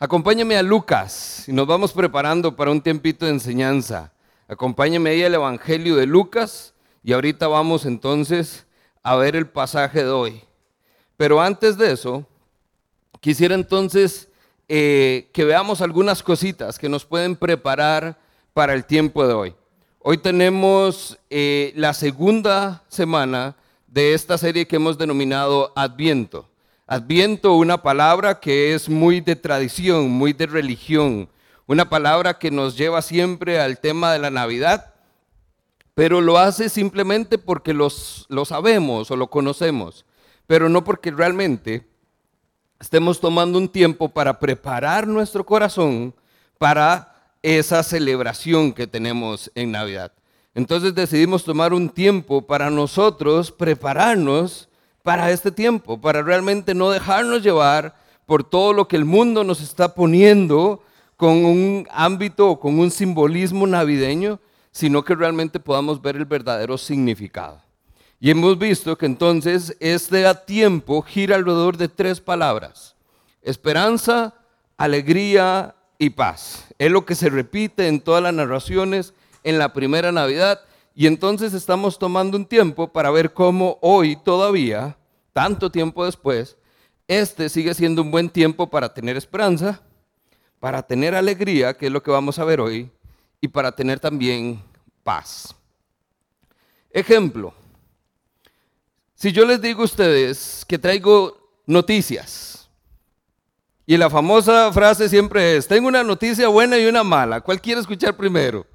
Acompáñame a Lucas y nos vamos preparando para un tiempito de enseñanza. Acompáñame ahí al Evangelio de Lucas y ahorita vamos entonces a ver el pasaje de hoy. Pero antes de eso, quisiera entonces eh, que veamos algunas cositas que nos pueden preparar para el tiempo de hoy. Hoy tenemos eh, la segunda semana de esta serie que hemos denominado Adviento. Adviento, una palabra que es muy de tradición, muy de religión, una palabra que nos lleva siempre al tema de la Navidad, pero lo hace simplemente porque los, lo sabemos o lo conocemos, pero no porque realmente estemos tomando un tiempo para preparar nuestro corazón para esa celebración que tenemos en Navidad. Entonces decidimos tomar un tiempo para nosotros prepararnos para este tiempo, para realmente no dejarnos llevar por todo lo que el mundo nos está poniendo con un ámbito o con un simbolismo navideño, sino que realmente podamos ver el verdadero significado. Y hemos visto que entonces este tiempo gira alrededor de tres palabras. Esperanza, alegría y paz. Es lo que se repite en todas las narraciones en la primera Navidad. Y entonces estamos tomando un tiempo para ver cómo hoy todavía, tanto tiempo después, este sigue siendo un buen tiempo para tener esperanza, para tener alegría, que es lo que vamos a ver hoy, y para tener también paz. Ejemplo, si yo les digo a ustedes que traigo noticias, y la famosa frase siempre es, tengo una noticia buena y una mala. ¿Cuál quiere escuchar primero?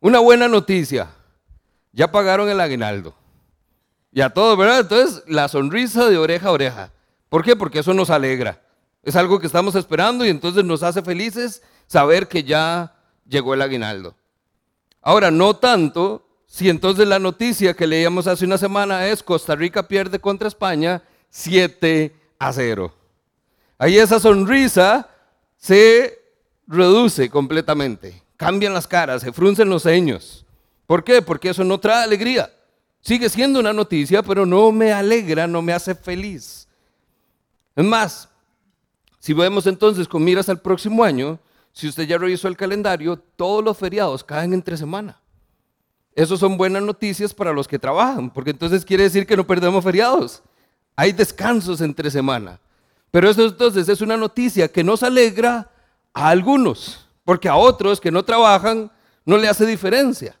Una buena noticia. Ya pagaron el aguinaldo. Y a todos, ¿verdad? Entonces, la sonrisa de oreja a oreja. ¿Por qué? Porque eso nos alegra. Es algo que estamos esperando y entonces nos hace felices saber que ya llegó el aguinaldo. Ahora, no tanto si entonces la noticia que leíamos hace una semana es Costa Rica pierde contra España 7 a 0. Ahí esa sonrisa se reduce completamente. Cambian las caras, se fruncen los ceños. ¿Por qué? Porque eso no trae alegría. Sigue siendo una noticia, pero no me alegra, no me hace feliz. Es más, si vemos entonces con miras al próximo año, si usted ya revisó el calendario, todos los feriados caen entre semana. Eso son buenas noticias para los que trabajan, porque entonces quiere decir que no perdemos feriados. Hay descansos entre semana. Pero eso entonces es una noticia que nos alegra a algunos, porque a otros que no trabajan no le hace diferencia.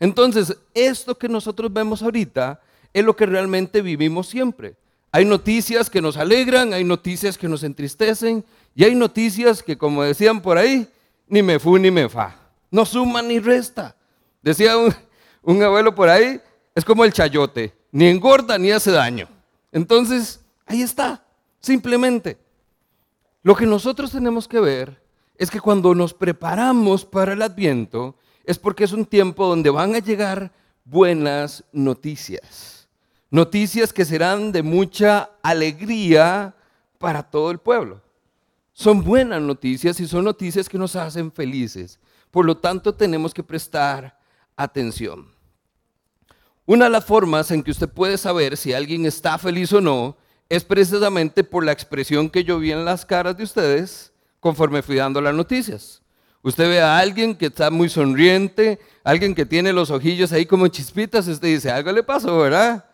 Entonces, esto que nosotros vemos ahorita es lo que realmente vivimos siempre. Hay noticias que nos alegran, hay noticias que nos entristecen y hay noticias que, como decían por ahí, ni me fu ni me fa. No suma ni resta. Decía un, un abuelo por ahí, es como el chayote, ni engorda ni hace daño. Entonces, ahí está. Simplemente, lo que nosotros tenemos que ver es que cuando nos preparamos para el adviento, es porque es un tiempo donde van a llegar buenas noticias. Noticias que serán de mucha alegría para todo el pueblo. Son buenas noticias y son noticias que nos hacen felices. Por lo tanto, tenemos que prestar atención. Una de las formas en que usted puede saber si alguien está feliz o no es precisamente por la expresión que yo vi en las caras de ustedes conforme fui dando las noticias. Usted ve a alguien que está muy sonriente, alguien que tiene los ojillos ahí como chispitas, usted dice, algo le pasó, ¿verdad?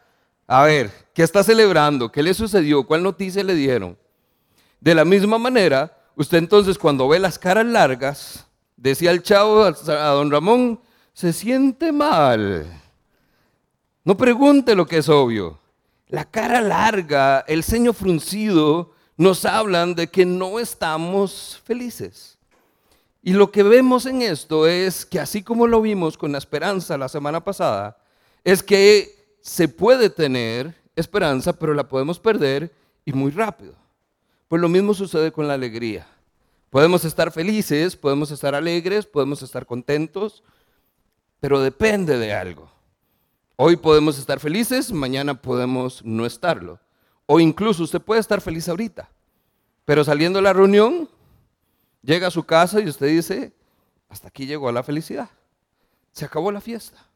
A ver, ¿qué está celebrando? ¿Qué le sucedió? ¿Cuál noticia le dieron? De la misma manera, usted entonces cuando ve las caras largas, decía el chavo a don Ramón, se siente mal. No pregunte lo que es obvio. La cara larga, el ceño fruncido, nos hablan de que no estamos felices. Y lo que vemos en esto es que así como lo vimos con la esperanza la semana pasada, es que se puede tener esperanza, pero la podemos perder y muy rápido. Pues lo mismo sucede con la alegría. Podemos estar felices, podemos estar alegres, podemos estar contentos, pero depende de algo. Hoy podemos estar felices, mañana podemos no estarlo. O incluso usted puede estar feliz ahorita, pero saliendo de la reunión, llega a su casa y usted dice, hasta aquí llegó la felicidad. Se acabó la fiesta.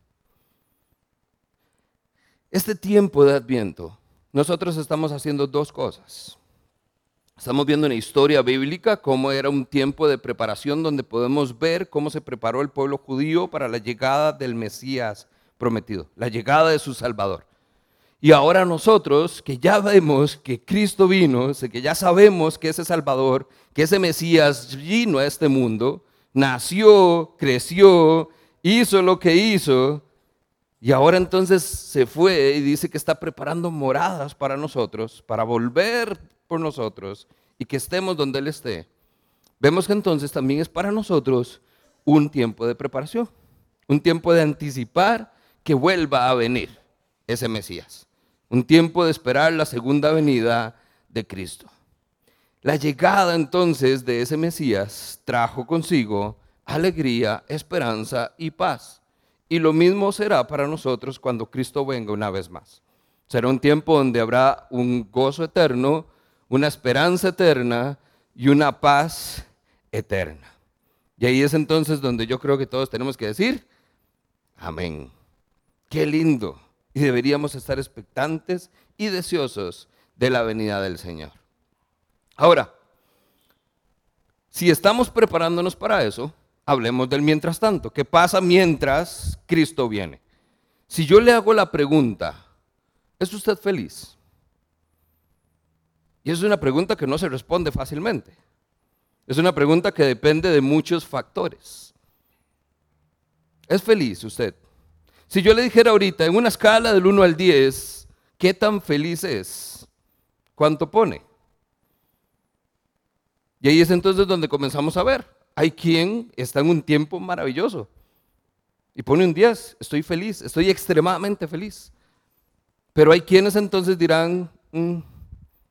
Este tiempo de adviento, nosotros estamos haciendo dos cosas. Estamos viendo una historia bíblica, cómo era un tiempo de preparación donde podemos ver cómo se preparó el pueblo judío para la llegada del Mesías prometido, la llegada de su Salvador. Y ahora nosotros, que ya vemos que Cristo vino, que ya sabemos que ese Salvador, que ese Mesías vino a este mundo, nació, creció, hizo lo que hizo, y ahora entonces se fue y dice que está preparando moradas para nosotros, para volver por nosotros y que estemos donde Él esté. Vemos que entonces también es para nosotros un tiempo de preparación, un tiempo de anticipar que vuelva a venir ese Mesías, un tiempo de esperar la segunda venida de Cristo. La llegada entonces de ese Mesías trajo consigo alegría, esperanza y paz. Y lo mismo será para nosotros cuando Cristo venga una vez más. Será un tiempo donde habrá un gozo eterno, una esperanza eterna y una paz eterna. Y ahí es entonces donde yo creo que todos tenemos que decir, amén. Qué lindo. Y deberíamos estar expectantes y deseosos de la venida del Señor. Ahora, si estamos preparándonos para eso, hablemos del mientras tanto. ¿Qué pasa mientras Cristo viene? Si yo le hago la pregunta, ¿es usted feliz? Y es una pregunta que no se responde fácilmente. Es una pregunta que depende de muchos factores. ¿Es feliz usted? Si yo le dijera ahorita, en una escala del 1 al 10, ¿qué tan feliz es? ¿Cuánto pone? Y ahí es entonces donde comenzamos a ver. Hay quien está en un tiempo maravilloso y pone un 10, estoy feliz, estoy extremadamente feliz. Pero hay quienes entonces dirán, mm,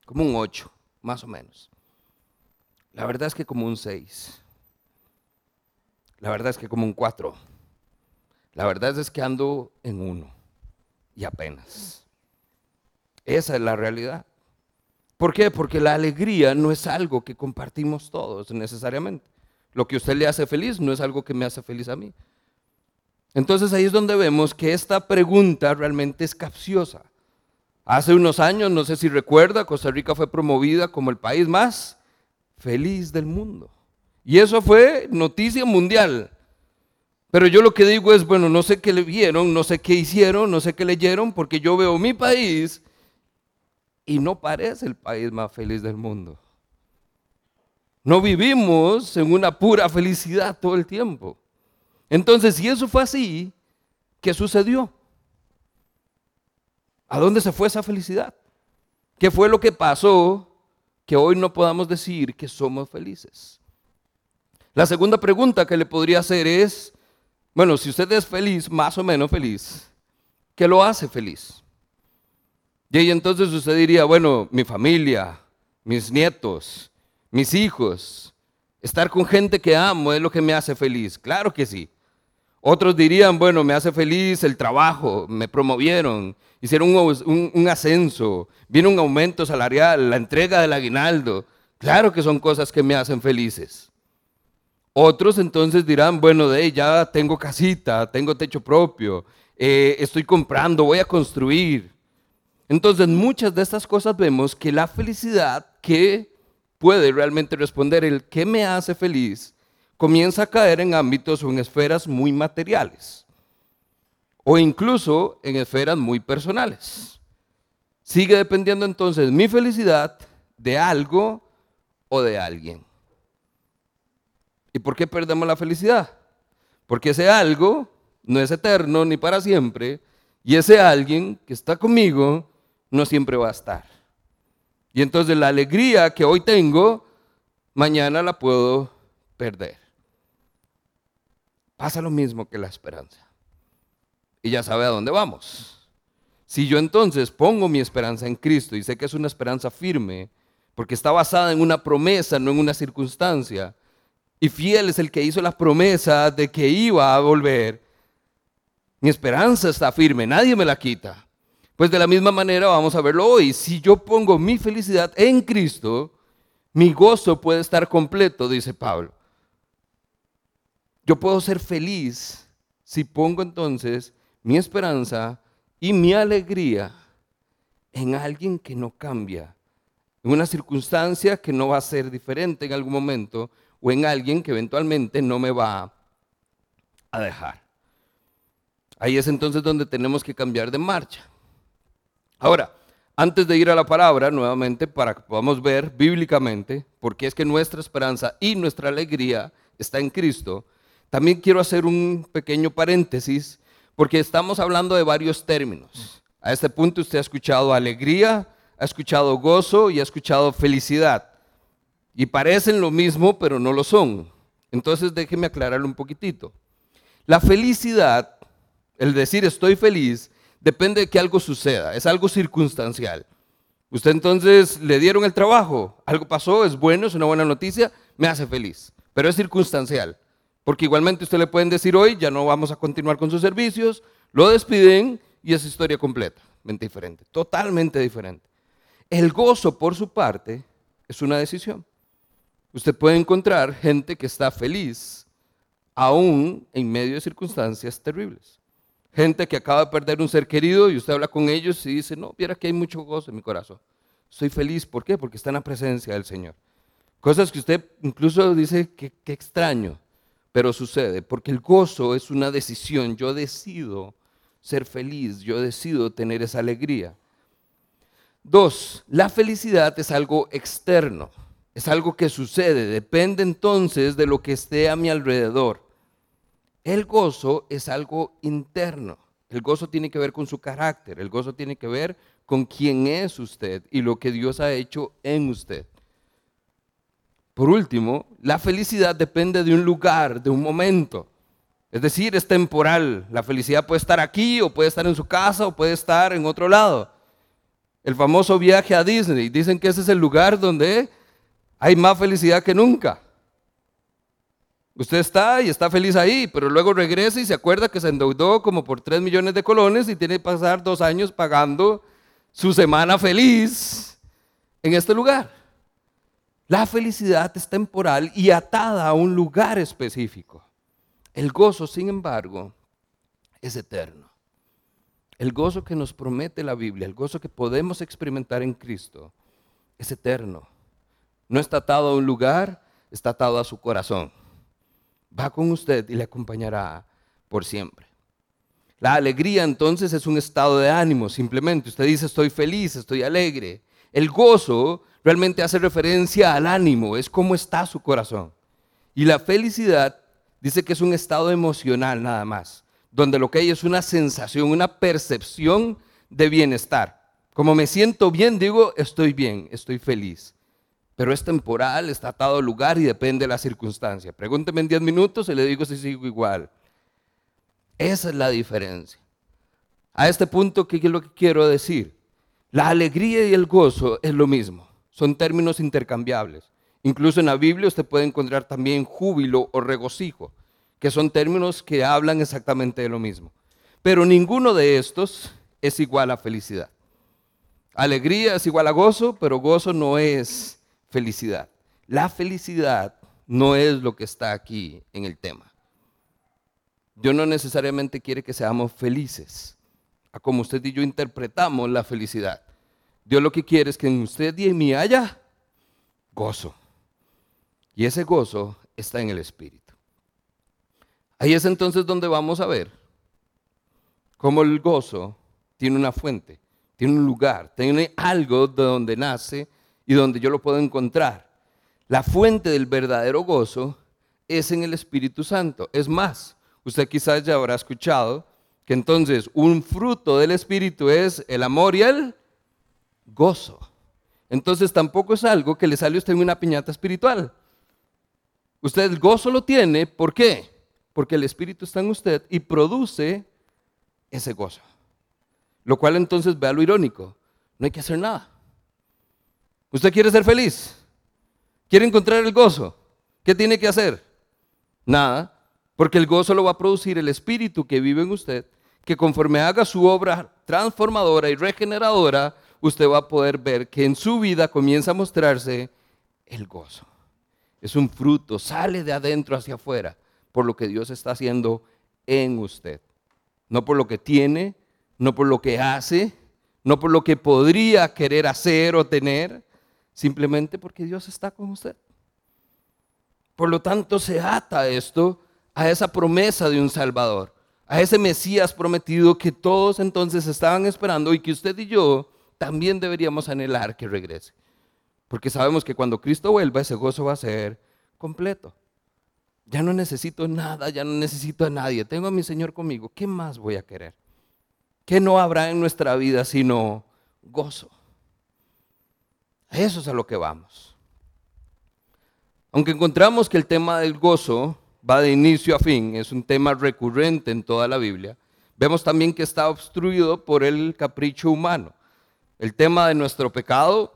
como un 8, más o menos. La verdad es que como un 6. La verdad es que como un 4. La verdad es que ando en uno y apenas. Esa es la realidad. ¿Por qué? Porque la alegría no es algo que compartimos todos necesariamente. Lo que usted le hace feliz no es algo que me hace feliz a mí. Entonces ahí es donde vemos que esta pregunta realmente es capciosa. Hace unos años, no sé si recuerda, Costa Rica fue promovida como el país más feliz del mundo. Y eso fue noticia mundial. Pero yo lo que digo es, bueno, no sé qué le vieron, no sé qué hicieron, no sé qué leyeron, porque yo veo mi país y no parece el país más feliz del mundo. No vivimos en una pura felicidad todo el tiempo. Entonces, si eso fue así, ¿qué sucedió? ¿A dónde se fue esa felicidad? ¿Qué fue lo que pasó que hoy no podamos decir que somos felices? La segunda pregunta que le podría hacer es, bueno, si usted es feliz, más o menos feliz, ¿qué lo hace feliz? Y ahí entonces usted diría, bueno, mi familia, mis nietos, mis hijos, estar con gente que amo es lo que me hace feliz. Claro que sí. Otros dirían, bueno, me hace feliz el trabajo, me promovieron, hicieron un, un, ascenso, viene un aumento salarial, la entrega del aguinaldo. Claro que son cosas que me hacen felices. Otros entonces dirán, bueno, de ya tengo casita, tengo techo propio, eh, estoy comprando, voy a construir. Entonces, muchas de estas cosas vemos que la felicidad que puede realmente responder el qué me hace feliz comienza a caer en ámbitos o en esferas muy materiales o incluso en esferas muy personales. Sigue dependiendo entonces mi felicidad de algo o de alguien. ¿Y por qué perdemos la felicidad? Porque ese algo no es eterno ni para siempre, y ese alguien que está conmigo no siempre va a estar. Y entonces la alegría que hoy tengo, mañana la puedo perder. Pasa lo mismo que la esperanza. Y ya sabe a dónde vamos. Si yo entonces pongo mi esperanza en Cristo y sé que es una esperanza firme, porque está basada en una promesa, no en una circunstancia, y fiel es el que hizo la promesa de que iba a volver. Mi esperanza está firme, nadie me la quita. Pues de la misma manera vamos a verlo hoy. Si yo pongo mi felicidad en Cristo, mi gozo puede estar completo, dice Pablo. Yo puedo ser feliz si pongo entonces mi esperanza y mi alegría en alguien que no cambia, en una circunstancia que no va a ser diferente en algún momento o en alguien que eventualmente no me va a dejar. Ahí es entonces donde tenemos que cambiar de marcha. Ahora, antes de ir a la palabra, nuevamente, para que podamos ver bíblicamente, porque es que nuestra esperanza y nuestra alegría está en Cristo, también quiero hacer un pequeño paréntesis, porque estamos hablando de varios términos. A este punto usted ha escuchado alegría, ha escuchado gozo y ha escuchado felicidad. Y parecen lo mismo, pero no lo son. Entonces déjeme aclararlo un poquitito. La felicidad, el decir estoy feliz, depende de que algo suceda, es algo circunstancial. Usted entonces le dieron el trabajo, algo pasó, es bueno, es una buena noticia, me hace feliz, pero es circunstancial. Porque igualmente usted le pueden decir hoy, ya no vamos a continuar con sus servicios, lo despiden y es historia completamente diferente, totalmente diferente. El gozo, por su parte, es una decisión. Usted puede encontrar gente que está feliz aún en medio de circunstancias terribles. Gente que acaba de perder un ser querido y usted habla con ellos y dice, no, viera que hay mucho gozo en mi corazón. Estoy feliz, ¿por qué? Porque está en la presencia del Señor. Cosas que usted incluso dice que, que extraño, pero sucede, porque el gozo es una decisión. Yo decido ser feliz, yo decido tener esa alegría. Dos, la felicidad es algo externo, es algo que sucede, depende entonces de lo que esté a mi alrededor. El gozo es algo interno, el gozo tiene que ver con su carácter, el gozo tiene que ver con quién es usted y lo que Dios ha hecho en usted. Por último, la felicidad depende de un lugar, de un momento. Es decir, es temporal. La felicidad puede estar aquí o puede estar en su casa o puede estar en otro lado el famoso viaje a Disney. Dicen que ese es el lugar donde hay más felicidad que nunca. Usted está y está feliz ahí, pero luego regresa y se acuerda que se endeudó como por 3 millones de colones y tiene que pasar dos años pagando su semana feliz en este lugar. La felicidad es temporal y atada a un lugar específico. El gozo, sin embargo, es eterno. El gozo que nos promete la Biblia, el gozo que podemos experimentar en Cristo, es eterno. No está atado a un lugar, está atado a su corazón. Va con usted y le acompañará por siempre. La alegría entonces es un estado de ánimo, simplemente. Usted dice estoy feliz, estoy alegre. El gozo realmente hace referencia al ánimo, es cómo está su corazón. Y la felicidad dice que es un estado emocional nada más donde lo que hay es una sensación, una percepción de bienestar. Como me siento bien, digo, estoy bien, estoy feliz. Pero es temporal, está atado al lugar y depende de la circunstancia. Pregúnteme en 10 minutos y le digo si sigo igual. Esa es la diferencia. A este punto, ¿qué es lo que quiero decir? La alegría y el gozo es lo mismo. Son términos intercambiables. Incluso en la Biblia usted puede encontrar también júbilo o regocijo que son términos que hablan exactamente de lo mismo. Pero ninguno de estos es igual a felicidad. Alegría es igual a gozo, pero gozo no es felicidad. La felicidad no es lo que está aquí en el tema. Dios no necesariamente quiere que seamos felices, a como usted y yo interpretamos la felicidad. Dios lo que quiere es que en usted y en mí haya gozo. Y ese gozo está en el Espíritu. Ahí es entonces donde vamos a ver cómo el gozo tiene una fuente, tiene un lugar, tiene algo de donde nace y donde yo lo puedo encontrar. La fuente del verdadero gozo es en el Espíritu Santo. Es más, usted quizás ya habrá escuchado que entonces un fruto del Espíritu es el amor y el gozo. Entonces tampoco es algo que le sale a usted en una piñata espiritual. Usted el gozo lo tiene, ¿por qué? porque el Espíritu está en usted y produce ese gozo. Lo cual entonces vea lo irónico, no hay que hacer nada. ¿Usted quiere ser feliz? ¿Quiere encontrar el gozo? ¿Qué tiene que hacer? Nada, porque el gozo lo va a producir el Espíritu que vive en usted, que conforme haga su obra transformadora y regeneradora, usted va a poder ver que en su vida comienza a mostrarse el gozo. Es un fruto, sale de adentro hacia afuera por lo que Dios está haciendo en usted. No por lo que tiene, no por lo que hace, no por lo que podría querer hacer o tener, simplemente porque Dios está con usted. Por lo tanto, se ata esto a esa promesa de un Salvador, a ese Mesías prometido que todos entonces estaban esperando y que usted y yo también deberíamos anhelar que regrese. Porque sabemos que cuando Cristo vuelva, ese gozo va a ser completo. Ya no necesito nada, ya no necesito a nadie. Tengo a mi Señor conmigo. ¿Qué más voy a querer? ¿Qué no habrá en nuestra vida sino gozo? Eso es a lo que vamos. Aunque encontramos que el tema del gozo va de inicio a fin, es un tema recurrente en toda la Biblia, vemos también que está obstruido por el capricho humano. El tema de nuestro pecado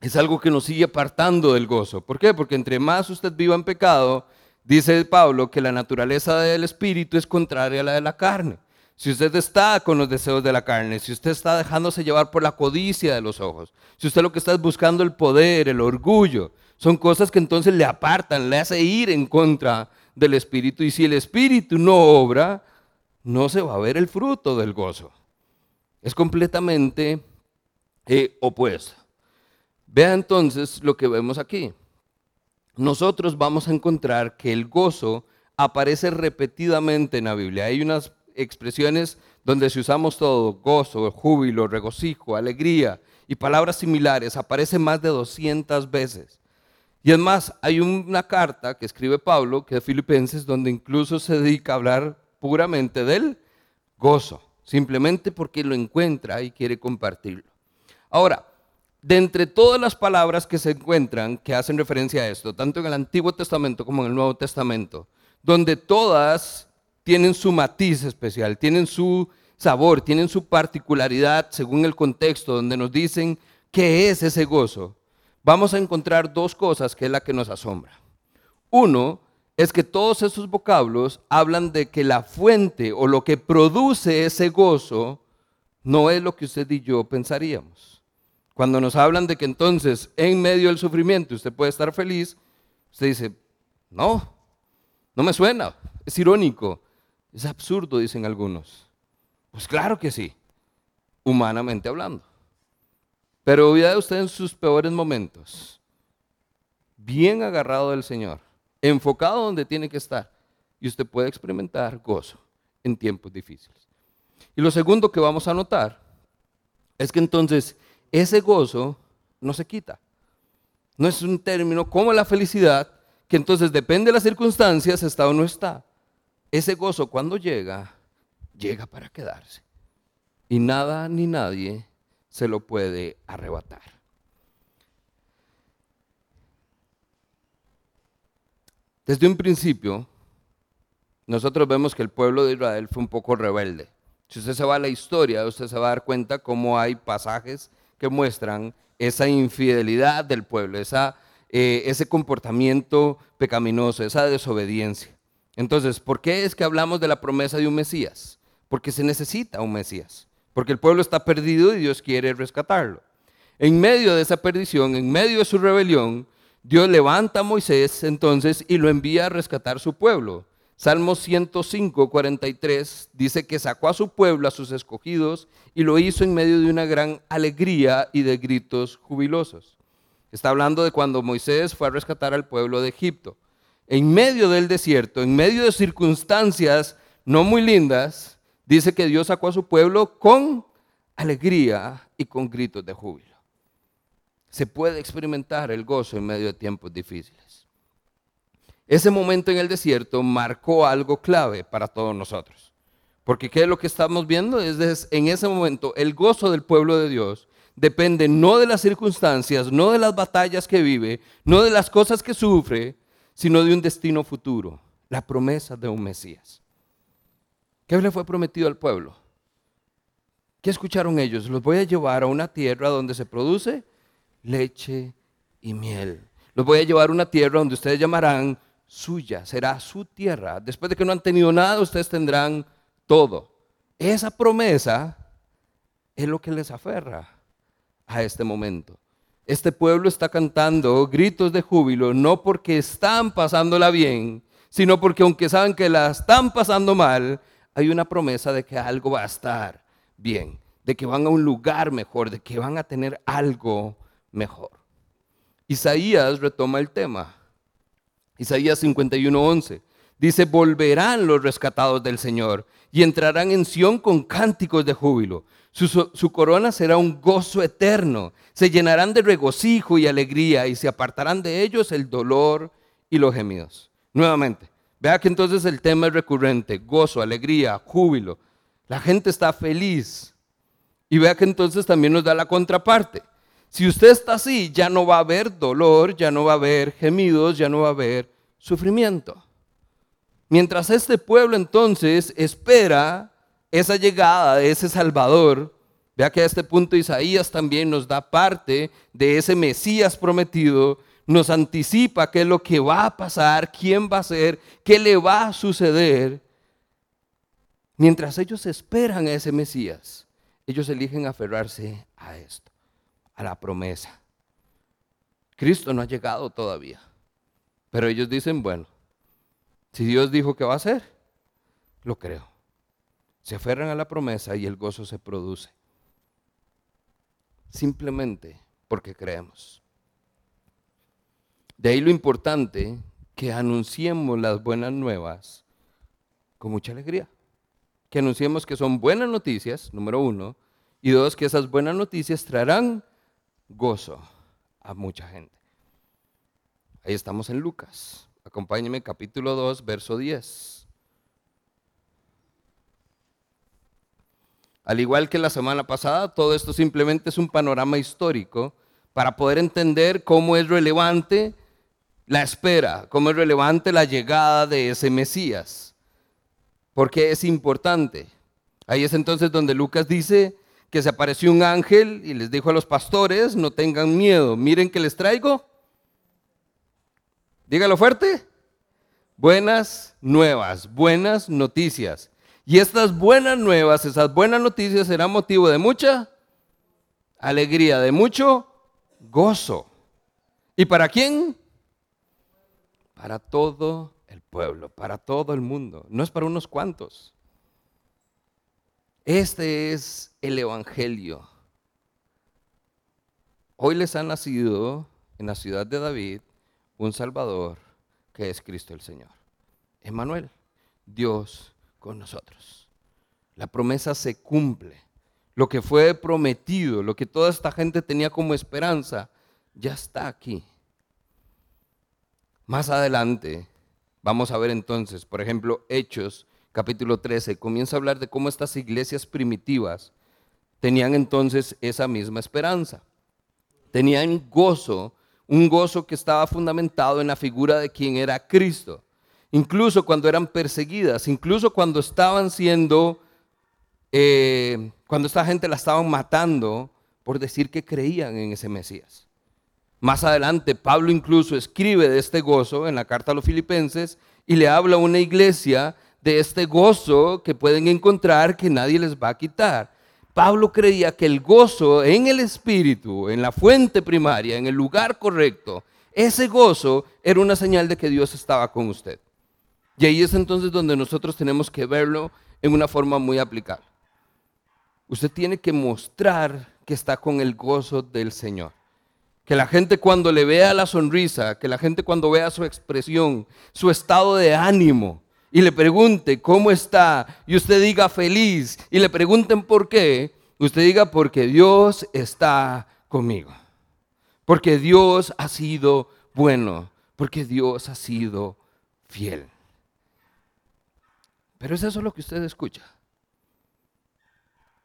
es algo que nos sigue apartando del gozo. ¿Por qué? Porque entre más usted viva en pecado, dice Pablo que la naturaleza del espíritu es contraria a la de la carne. Si usted está con los deseos de la carne, si usted está dejándose llevar por la codicia de los ojos, si usted lo que está es buscando el poder, el orgullo, son cosas que entonces le apartan, le hace ir en contra del Espíritu. Y si el Espíritu no obra, no se va a ver el fruto del gozo. Es completamente eh, opuesto. Vea entonces lo que vemos aquí. Nosotros vamos a encontrar que el gozo aparece repetidamente en la Biblia. Hay unas expresiones donde si usamos todo, gozo, júbilo, regocijo, alegría y palabras similares, aparece más de 200 veces. Y es más, hay una carta que escribe Pablo, que es Filipenses, donde incluso se dedica a hablar puramente del gozo, simplemente porque lo encuentra y quiere compartirlo. Ahora, de entre todas las palabras que se encuentran que hacen referencia a esto, tanto en el Antiguo Testamento como en el Nuevo Testamento, donde todas tienen su matiz especial, tienen su sabor, tienen su particularidad según el contexto, donde nos dicen qué es ese gozo, vamos a encontrar dos cosas que es la que nos asombra. Uno es que todos esos vocablos hablan de que la fuente o lo que produce ese gozo no es lo que usted y yo pensaríamos. Cuando nos hablan de que entonces en medio del sufrimiento usted puede estar feliz, usted dice, no, no me suena, es irónico, es absurdo, dicen algunos. Pues claro que sí, humanamente hablando. Pero vea usted en sus peores momentos, bien agarrado del Señor, enfocado donde tiene que estar, y usted puede experimentar gozo en tiempos difíciles. Y lo segundo que vamos a notar es que entonces ese gozo no se quita. No es un término como la felicidad, que entonces depende de las circunstancias, está o no está. Ese gozo cuando llega, llega para quedarse. Y nada ni nadie se lo puede arrebatar. Desde un principio, nosotros vemos que el pueblo de Israel fue un poco rebelde. Si usted se va a la historia, usted se va a dar cuenta cómo hay pasajes que muestran esa infidelidad del pueblo, esa, eh, ese comportamiento pecaminoso, esa desobediencia. Entonces, ¿por qué es que hablamos de la promesa de un Mesías? Porque se necesita un Mesías porque el pueblo está perdido y Dios quiere rescatarlo. En medio de esa perdición, en medio de su rebelión, Dios levanta a Moisés entonces y lo envía a rescatar su pueblo. Salmo 105, 43 dice que sacó a su pueblo, a sus escogidos, y lo hizo en medio de una gran alegría y de gritos jubilosos. Está hablando de cuando Moisés fue a rescatar al pueblo de Egipto. En medio del desierto, en medio de circunstancias no muy lindas, dice que Dios sacó a su pueblo con alegría y con gritos de júbilo. Se puede experimentar el gozo en medio de tiempos difíciles. Ese momento en el desierto marcó algo clave para todos nosotros. Porque ¿qué es lo que estamos viendo? Es en ese momento el gozo del pueblo de Dios depende no de las circunstancias, no de las batallas que vive, no de las cosas que sufre, sino de un destino futuro, la promesa de un Mesías. ¿Qué le fue prometido al pueblo? ¿Qué escucharon ellos? Los voy a llevar a una tierra donde se produce leche y miel. Los voy a llevar a una tierra donde ustedes llamarán suya, será su tierra. Después de que no han tenido nada, ustedes tendrán todo. Esa promesa es lo que les aferra a este momento. Este pueblo está cantando gritos de júbilo, no porque están pasándola bien, sino porque aunque saben que la están pasando mal, hay una promesa de que algo va a estar bien, de que van a un lugar mejor, de que van a tener algo mejor. Isaías retoma el tema. Isaías 51:11 dice, volverán los rescatados del Señor y entrarán en Sión con cánticos de júbilo. Su, su, corona será un gozo eterno. Se llenarán de regocijo y alegría y se apartarán de ellos el dolor y los gemidos. Nuevamente, vea que entonces el tema es recurrente, gozo, alegría, júbilo. La gente está feliz. Y vea que entonces también nos da la contraparte. Si usted está así, ya no va a haber dolor, ya no va a haber gemidos, ya no va a haber sufrimiento. Mientras este pueblo entonces espera esa llegada de ese Salvador, vea que a este punto Isaías también nos da parte de ese Mesías prometido, nos anticipa qué es lo que va a pasar, quién va a ser, qué le va a suceder. Mientras ellos esperan a ese Mesías, ellos eligen aferrarse a esto a la promesa. Cristo no ha llegado todavía. Pero ellos dicen, bueno, si Dios dijo que va a ser, lo creo. Se aferran a la promesa y el gozo se produce. Simplemente porque creemos. De ahí lo importante que anunciemos las buenas nuevas con mucha alegría. Que anunciemos que son buenas noticias, número uno, y dos, que esas buenas noticias traerán gozo a mucha gente. Ahí estamos en Lucas. Acompáñeme capítulo 2, verso 10. Al igual que la semana pasada, todo esto simplemente es un panorama histórico para poder entender cómo es relevante la espera, cómo es relevante la llegada de ese Mesías. Porque es importante. Ahí es entonces donde Lucas dice, que se apareció un ángel y les dijo a los pastores, no tengan miedo, miren que les traigo. Dígalo fuerte. Buenas nuevas, buenas noticias. Y estas buenas nuevas, esas buenas noticias serán motivo de mucha alegría, de mucho gozo. ¿Y para quién? Para todo el pueblo, para todo el mundo. No es para unos cuantos. Este es el Evangelio. Hoy les ha nacido en la ciudad de David un Salvador que es Cristo el Señor. Emmanuel, Dios con nosotros. La promesa se cumple. Lo que fue prometido, lo que toda esta gente tenía como esperanza, ya está aquí. Más adelante vamos a ver entonces, por ejemplo, Hechos capítulo 13, comienza a hablar de cómo estas iglesias primitivas tenían entonces esa misma esperanza. Tenían gozo, un gozo que estaba fundamentado en la figura de quien era Cristo. Incluso cuando eran perseguidas, incluso cuando estaban siendo, eh, cuando esta gente la estaban matando por decir que creían en ese Mesías. Más adelante, Pablo incluso escribe de este gozo en la carta a los filipenses y le habla a una iglesia de este gozo que pueden encontrar que nadie les va a quitar. Pablo creía que el gozo en el espíritu, en la fuente primaria, en el lugar correcto, ese gozo era una señal de que Dios estaba con usted. Y ahí es entonces donde nosotros tenemos que verlo en una forma muy aplicable. Usted tiene que mostrar que está con el gozo del Señor. Que la gente cuando le vea la sonrisa, que la gente cuando vea su expresión, su estado de ánimo, y le pregunte cómo está y usted diga feliz y le pregunten por qué, usted diga porque Dios está conmigo. Porque Dios ha sido bueno, porque Dios ha sido fiel. Pero es eso lo que usted escucha.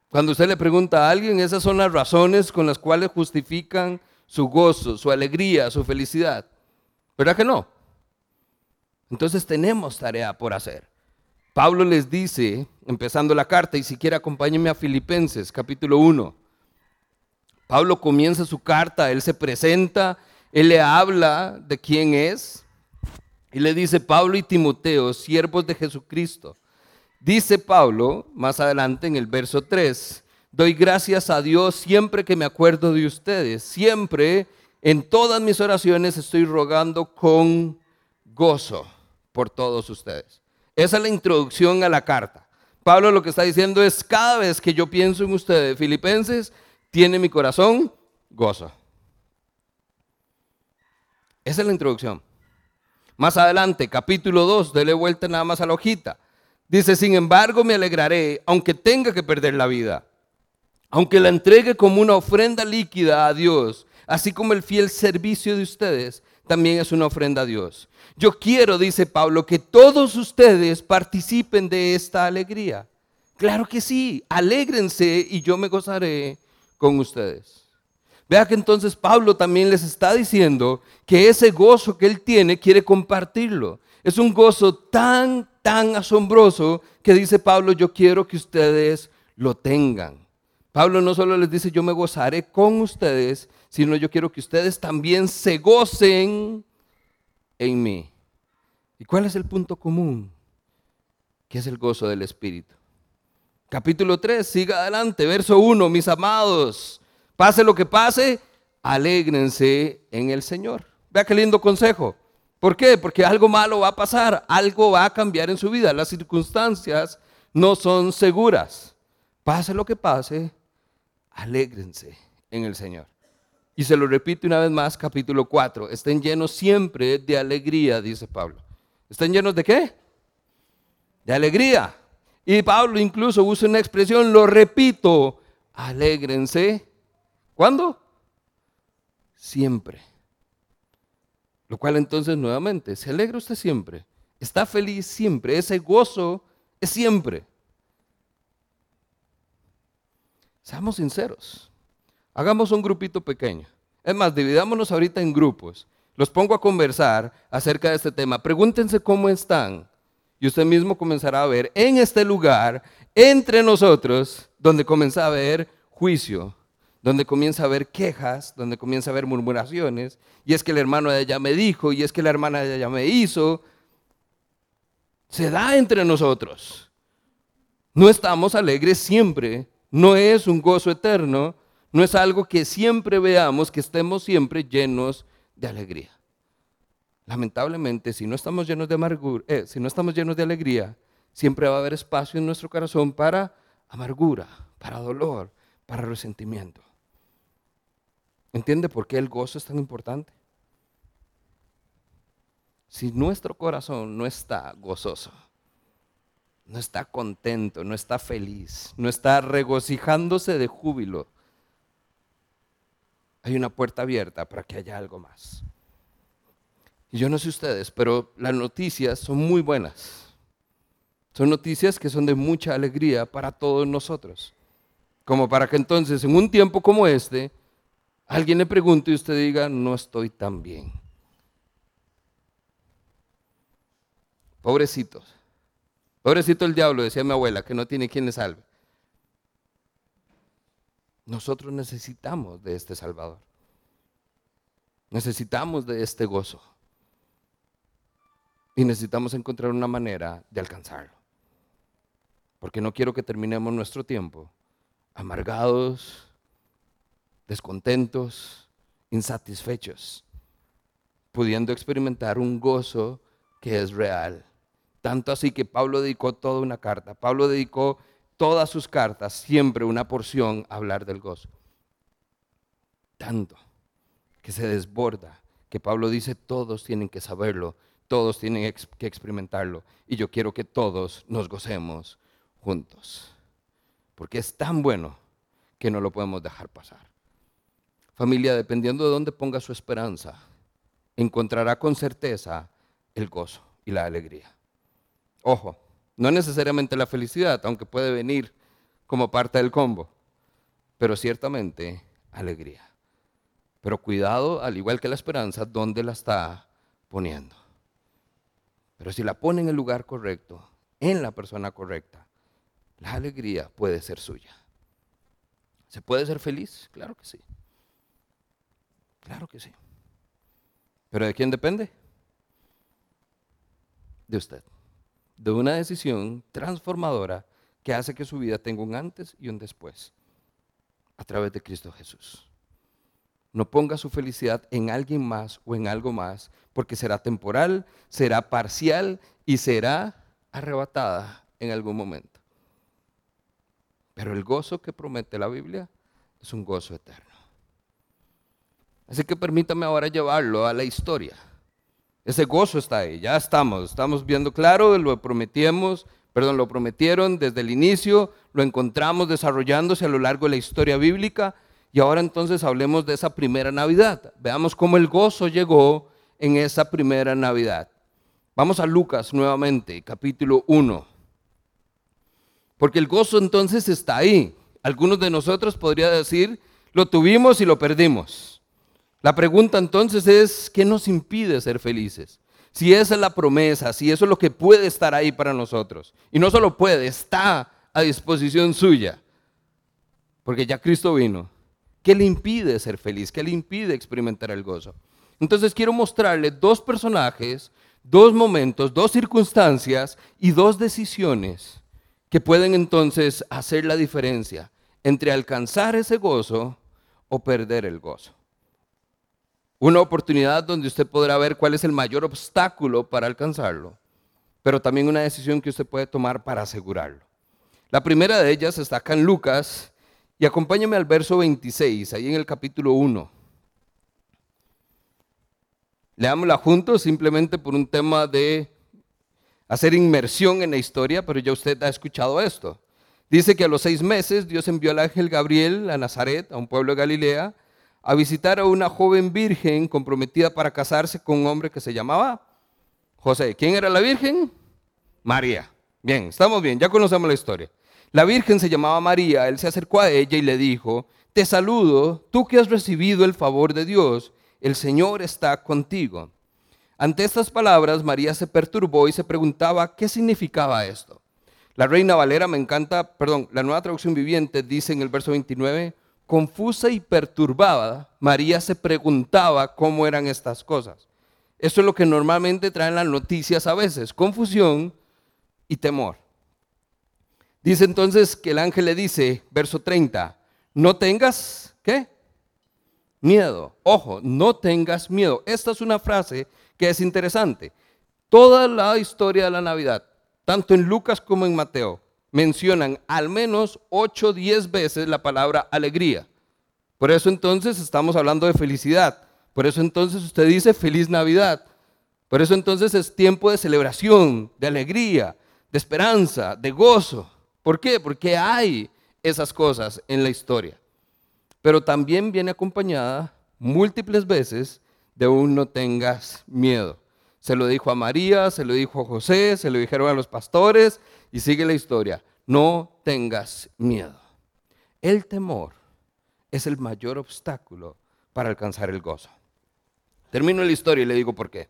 Cuando usted le pregunta a alguien, esas son las razones con las cuales justifican su gozo, su alegría, su felicidad. ¿Verdad que no? Entonces tenemos tarea por hacer. Pablo les dice, empezando la carta, y si quiere acompáñenme a Filipenses, capítulo 1. Pablo comienza su carta, él se presenta, él le habla de quién es, y le dice, Pablo y Timoteo, siervos de Jesucristo. Dice Pablo, más adelante en el verso 3, doy gracias a Dios siempre que me acuerdo de ustedes, siempre en todas mis oraciones estoy rogando con gozo por todos ustedes. Esa es la introducción a la carta. Pablo lo que está diciendo es, cada vez que yo pienso en ustedes, filipenses, tiene mi corazón gozo. Esa es la introducción. Más adelante, capítulo 2, dele vuelta nada más a la hojita. Dice, sin embargo, me alegraré, aunque tenga que perder la vida, aunque la entregue como una ofrenda líquida a Dios, así como el fiel servicio de ustedes también es una ofrenda a Dios. Yo quiero, dice Pablo, que todos ustedes participen de esta alegría. Claro que sí, alégrense y yo me gozaré con ustedes. Vea que entonces Pablo también les está diciendo que ese gozo que él tiene quiere compartirlo. Es un gozo tan, tan asombroso que dice Pablo, yo quiero que ustedes lo tengan. Pablo no solo les dice, yo me gozaré con ustedes, sino yo quiero que ustedes también se gocen en mí. ¿Y cuál es el punto común? Que es el gozo del Espíritu. Capítulo 3, siga adelante, verso 1, mis amados, pase lo que pase, alégrense en el Señor. Vea qué lindo consejo. ¿Por qué? Porque algo malo va a pasar, algo va a cambiar en su vida. Las circunstancias no son seguras. Pase lo que pase, alégrense en el Señor. Y se lo repito una vez más, capítulo 4, estén llenos siempre de alegría, dice Pablo. ¿Estén llenos de qué? De alegría. Y Pablo incluso usa una expresión, lo repito, alégrense. ¿Cuándo? Siempre. Lo cual entonces nuevamente, se alegra usted siempre, está feliz siempre, ese gozo es siempre. Seamos sinceros, hagamos un grupito pequeño. Es más, dividámonos ahorita en grupos. Los pongo a conversar acerca de este tema. Pregúntense cómo están y usted mismo comenzará a ver en este lugar, entre nosotros, donde comienza a haber juicio, donde comienza a haber quejas, donde comienza a haber murmuraciones, y es que el hermano de ella me dijo, y es que la hermana de ella me hizo. Se da entre nosotros. No estamos alegres siempre, no es un gozo eterno, no es algo que siempre veamos, que estemos siempre llenos de alegría. Lamentablemente, si no estamos llenos de eh, si no estamos llenos de alegría, siempre va a haber espacio en nuestro corazón para amargura, para dolor, para resentimiento. ¿Entiende por qué el gozo es tan importante? Si nuestro corazón no está gozoso, no está contento, no está feliz, no está regocijándose de júbilo, hay una puerta abierta para que haya algo más. Y yo no sé ustedes, pero las noticias son muy buenas. Son noticias que son de mucha alegría para todos nosotros. Como para que entonces, en un tiempo como este, alguien le pregunte y usted diga, no estoy tan bien. Pobrecitos. Pobrecito el diablo, decía mi abuela, que no tiene quien le salve. Nosotros necesitamos de este Salvador. Necesitamos de este gozo. Y necesitamos encontrar una manera de alcanzarlo. Porque no quiero que terminemos nuestro tiempo amargados, descontentos, insatisfechos, pudiendo experimentar un gozo que es real. Tanto así que Pablo dedicó toda una carta. Pablo dedicó todas sus cartas, siempre una porción a hablar del gozo. Tanto que se desborda, que Pablo dice, todos tienen que saberlo todos tienen que experimentarlo y yo quiero que todos nos gocemos juntos. Porque es tan bueno que no lo podemos dejar pasar. Familia, dependiendo de dónde ponga su esperanza, encontrará con certeza el gozo y la alegría. Ojo, no necesariamente la felicidad, aunque puede venir como parte del combo, pero ciertamente alegría. Pero cuidado, al igual que la esperanza, dónde la está poniendo. Pero si la pone en el lugar correcto, en la persona correcta, la alegría puede ser suya. ¿Se puede ser feliz? Claro que sí. Claro que sí. ¿Pero de quién depende? De usted. De una decisión transformadora que hace que su vida tenga un antes y un después a través de Cristo Jesús. No ponga su felicidad en alguien más o en algo más, porque será temporal, será parcial y será arrebatada en algún momento. Pero el gozo que promete la Biblia es un gozo eterno. Así que permítame ahora llevarlo a la historia. Ese gozo está ahí, ya estamos, estamos viendo claro, lo prometimos, perdón, lo prometieron desde el inicio, lo encontramos desarrollándose a lo largo de la historia bíblica y ahora entonces hablemos de esa primera Navidad. Veamos cómo el gozo llegó en esa primera Navidad. Vamos a Lucas nuevamente, capítulo 1. Porque el gozo entonces está ahí. Algunos de nosotros podría decir, lo tuvimos y lo perdimos. La pregunta entonces es, ¿qué nos impide ser felices? Si esa es la promesa, si eso es lo que puede estar ahí para nosotros. Y no solo puede, está a disposición suya. Porque ya Cristo vino. ¿Qué le impide ser feliz? ¿Qué le impide experimentar el gozo? Entonces quiero mostrarle dos personajes, dos momentos, dos circunstancias y dos decisiones que pueden entonces hacer la diferencia entre alcanzar ese gozo o perder el gozo. Una oportunidad donde usted podrá ver cuál es el mayor obstáculo para alcanzarlo, pero también una decisión que usted puede tomar para asegurarlo. La primera de ellas está acá en Lucas y acompáñame al verso 26, ahí en el capítulo 1. Leámosla juntos simplemente por un tema de hacer inmersión en la historia, pero ya usted ha escuchado esto. Dice que a los seis meses Dios envió al ángel Gabriel a Nazaret, a un pueblo de Galilea, a visitar a una joven virgen comprometida para casarse con un hombre que se llamaba José. ¿Quién era la virgen? María. Bien, estamos bien, ya conocemos la historia. La virgen se llamaba María, él se acercó a ella y le dijo, te saludo, tú que has recibido el favor de Dios, el Señor está contigo. Ante estas palabras, María se perturbó y se preguntaba qué significaba esto. La Reina Valera me encanta, perdón, la nueva traducción viviente dice en el verso 29, confusa y perturbada, María se preguntaba cómo eran estas cosas. Esto es lo que normalmente traen las noticias a veces, confusión y temor. Dice entonces que el ángel le dice, verso 30, no tengas, ¿qué? Miedo. Ojo, no tengas miedo. Esta es una frase que es interesante. Toda la historia de la Navidad, tanto en Lucas como en Mateo, mencionan al menos 8 o 10 veces la palabra alegría. Por eso entonces estamos hablando de felicidad. Por eso entonces usted dice feliz Navidad. Por eso entonces es tiempo de celebración, de alegría, de esperanza, de gozo. ¿Por qué? Porque hay esas cosas en la historia. Pero también viene acompañada múltiples veces de un no tengas miedo. Se lo dijo a María, se lo dijo a José, se lo dijeron a los pastores y sigue la historia. No tengas miedo. El temor es el mayor obstáculo para alcanzar el gozo. Termino la historia y le digo por qué.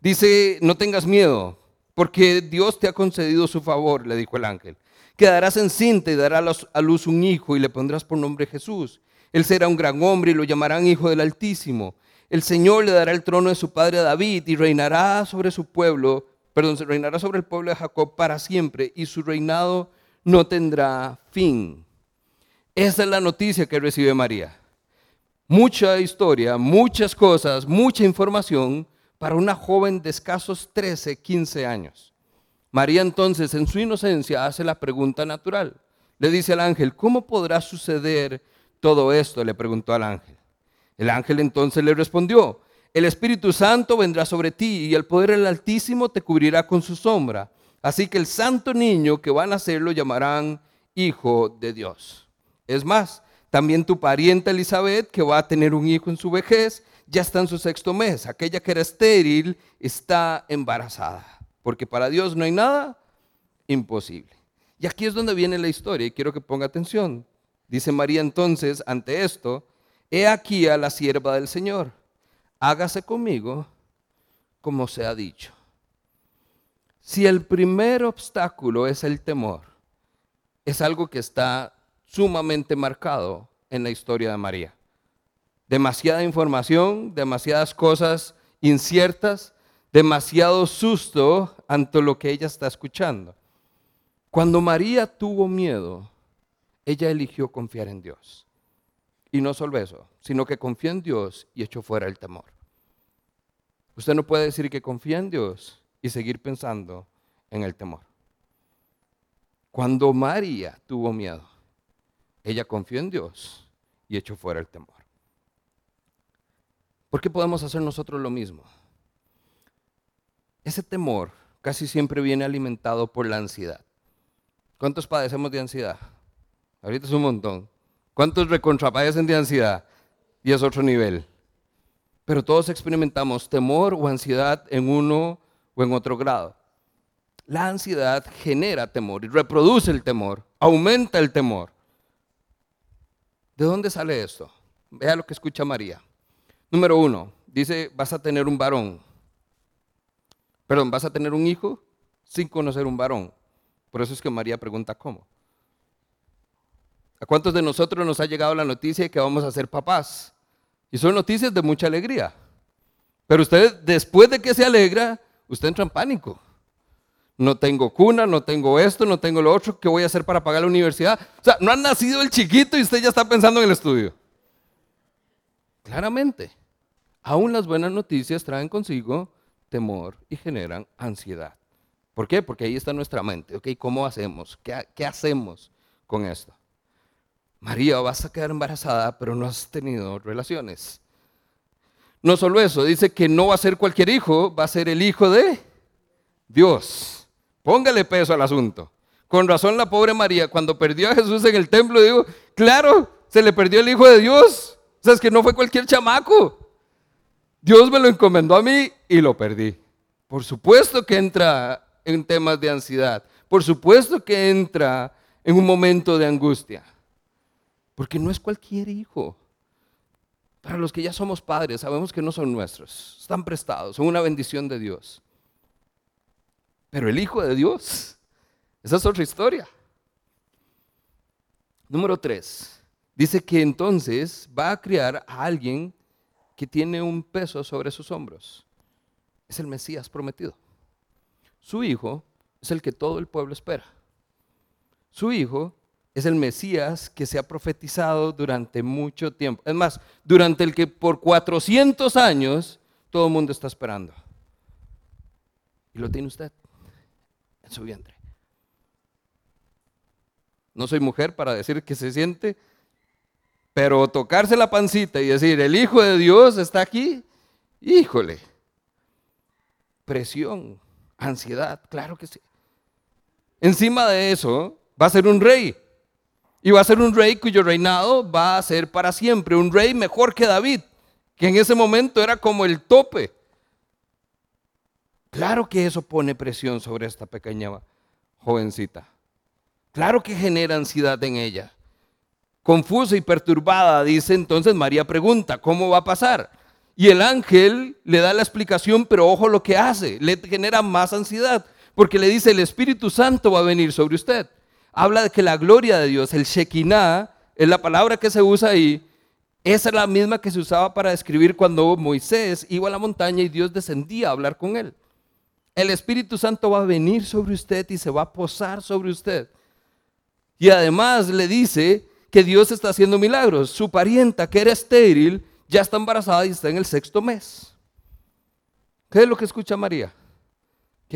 Dice, no tengas miedo, porque Dios te ha concedido su favor, le dijo el ángel. Quedarás encinta y darás a luz un hijo y le pondrás por nombre Jesús. Él será un gran hombre y lo llamarán Hijo del Altísimo el Señor le dará el trono de su padre David y reinará sobre su pueblo, perdón, reinará sobre el pueblo de Jacob para siempre y su reinado no tendrá fin. Esa es la noticia que recibe María. Mucha historia, muchas cosas, mucha información para una joven de escasos 13, 15 años. María entonces en su inocencia hace la pregunta natural. Le dice al ángel, ¿cómo podrá suceder todo esto? Le preguntó al ángel. El ángel entonces le respondió, el Espíritu Santo vendrá sobre ti y el poder del Altísimo te cubrirá con su sombra. Así que el santo niño que va a nacer lo llamarán Hijo de Dios. Es más, también tu pariente Elizabeth, que va a tener un hijo en su vejez, ya está en su sexto mes. Aquella que era estéril está embarazada, porque para Dios no hay nada imposible. Y aquí es donde viene la historia y quiero que ponga atención. Dice María entonces ante esto, He aquí a la sierva del Señor, hágase conmigo como se ha dicho. Si el primer obstáculo es el temor, es algo que está sumamente marcado en la historia de María. Demasiada información, demasiadas cosas inciertas, demasiado susto ante lo que ella está escuchando. Cuando María tuvo miedo, ella eligió confiar en Dios. Y no solo eso, sino que confía en Dios y echó fuera el temor. Usted no puede decir que confía en Dios y seguir pensando en el temor. Cuando María tuvo miedo, ella confió en Dios y echó fuera el temor. ¿Por qué podemos hacer nosotros lo mismo? Ese temor casi siempre viene alimentado por la ansiedad. ¿Cuántos padecemos de ansiedad? Ahorita es un montón. ¿Cuántos recontrapadecen de ansiedad? Y es otro nivel. Pero todos experimentamos temor o ansiedad en uno o en otro grado. La ansiedad genera temor y reproduce el temor, aumenta el temor. ¿De dónde sale esto? Vea lo que escucha María. Número uno, dice, vas a tener un varón. Perdón, vas a tener un hijo sin conocer un varón. Por eso es que María pregunta cómo. ¿A cuántos de nosotros nos ha llegado la noticia de que vamos a ser papás? Y son noticias de mucha alegría. Pero usted, después de que se alegra, usted entra en pánico. No tengo cuna, no tengo esto, no tengo lo otro, ¿qué voy a hacer para pagar la universidad? O sea, no ha nacido el chiquito y usted ya está pensando en el estudio. Claramente, aún las buenas noticias traen consigo temor y generan ansiedad. ¿Por qué? Porque ahí está nuestra mente. Ok, ¿cómo hacemos? ¿Qué, qué hacemos con esto? María, vas a quedar embarazada, pero no has tenido relaciones. No solo eso, dice que no va a ser cualquier hijo, va a ser el hijo de Dios. Póngale peso al asunto. Con razón la pobre María, cuando perdió a Jesús en el templo, digo, claro, se le perdió el hijo de Dios. O sea, es que no fue cualquier chamaco. Dios me lo encomendó a mí y lo perdí. Por supuesto que entra en temas de ansiedad. Por supuesto que entra en un momento de angustia. Porque no es cualquier hijo. Para los que ya somos padres, sabemos que no son nuestros, están prestados, son una bendición de Dios. Pero el Hijo de Dios, esa es otra historia. Número tres, dice que entonces va a criar a alguien que tiene un peso sobre sus hombros. Es el Mesías prometido. Su hijo es el que todo el pueblo espera. Su hijo es el Mesías que se ha profetizado durante mucho tiempo. Es más, durante el que por 400 años todo el mundo está esperando. Y lo tiene usted en su vientre. No soy mujer para decir que se siente, pero tocarse la pancita y decir, el Hijo de Dios está aquí, híjole, presión, ansiedad, claro que sí. Encima de eso, va a ser un rey. Y va a ser un rey cuyo reinado va a ser para siempre, un rey mejor que David, que en ese momento era como el tope. Claro que eso pone presión sobre esta pequeña jovencita. Claro que genera ansiedad en ella. Confusa y perturbada, dice entonces María pregunta, ¿cómo va a pasar? Y el ángel le da la explicación, pero ojo lo que hace, le genera más ansiedad, porque le dice, el Espíritu Santo va a venir sobre usted habla de que la gloria de Dios, el Shekinah, es la palabra que se usa ahí, es la misma que se usaba para describir cuando Moisés iba a la montaña y Dios descendía a hablar con él. El Espíritu Santo va a venir sobre usted y se va a posar sobre usted. Y además le dice que Dios está haciendo milagros. Su parienta, que era estéril, ya está embarazada y está en el sexto mes. ¿Qué es lo que escucha María?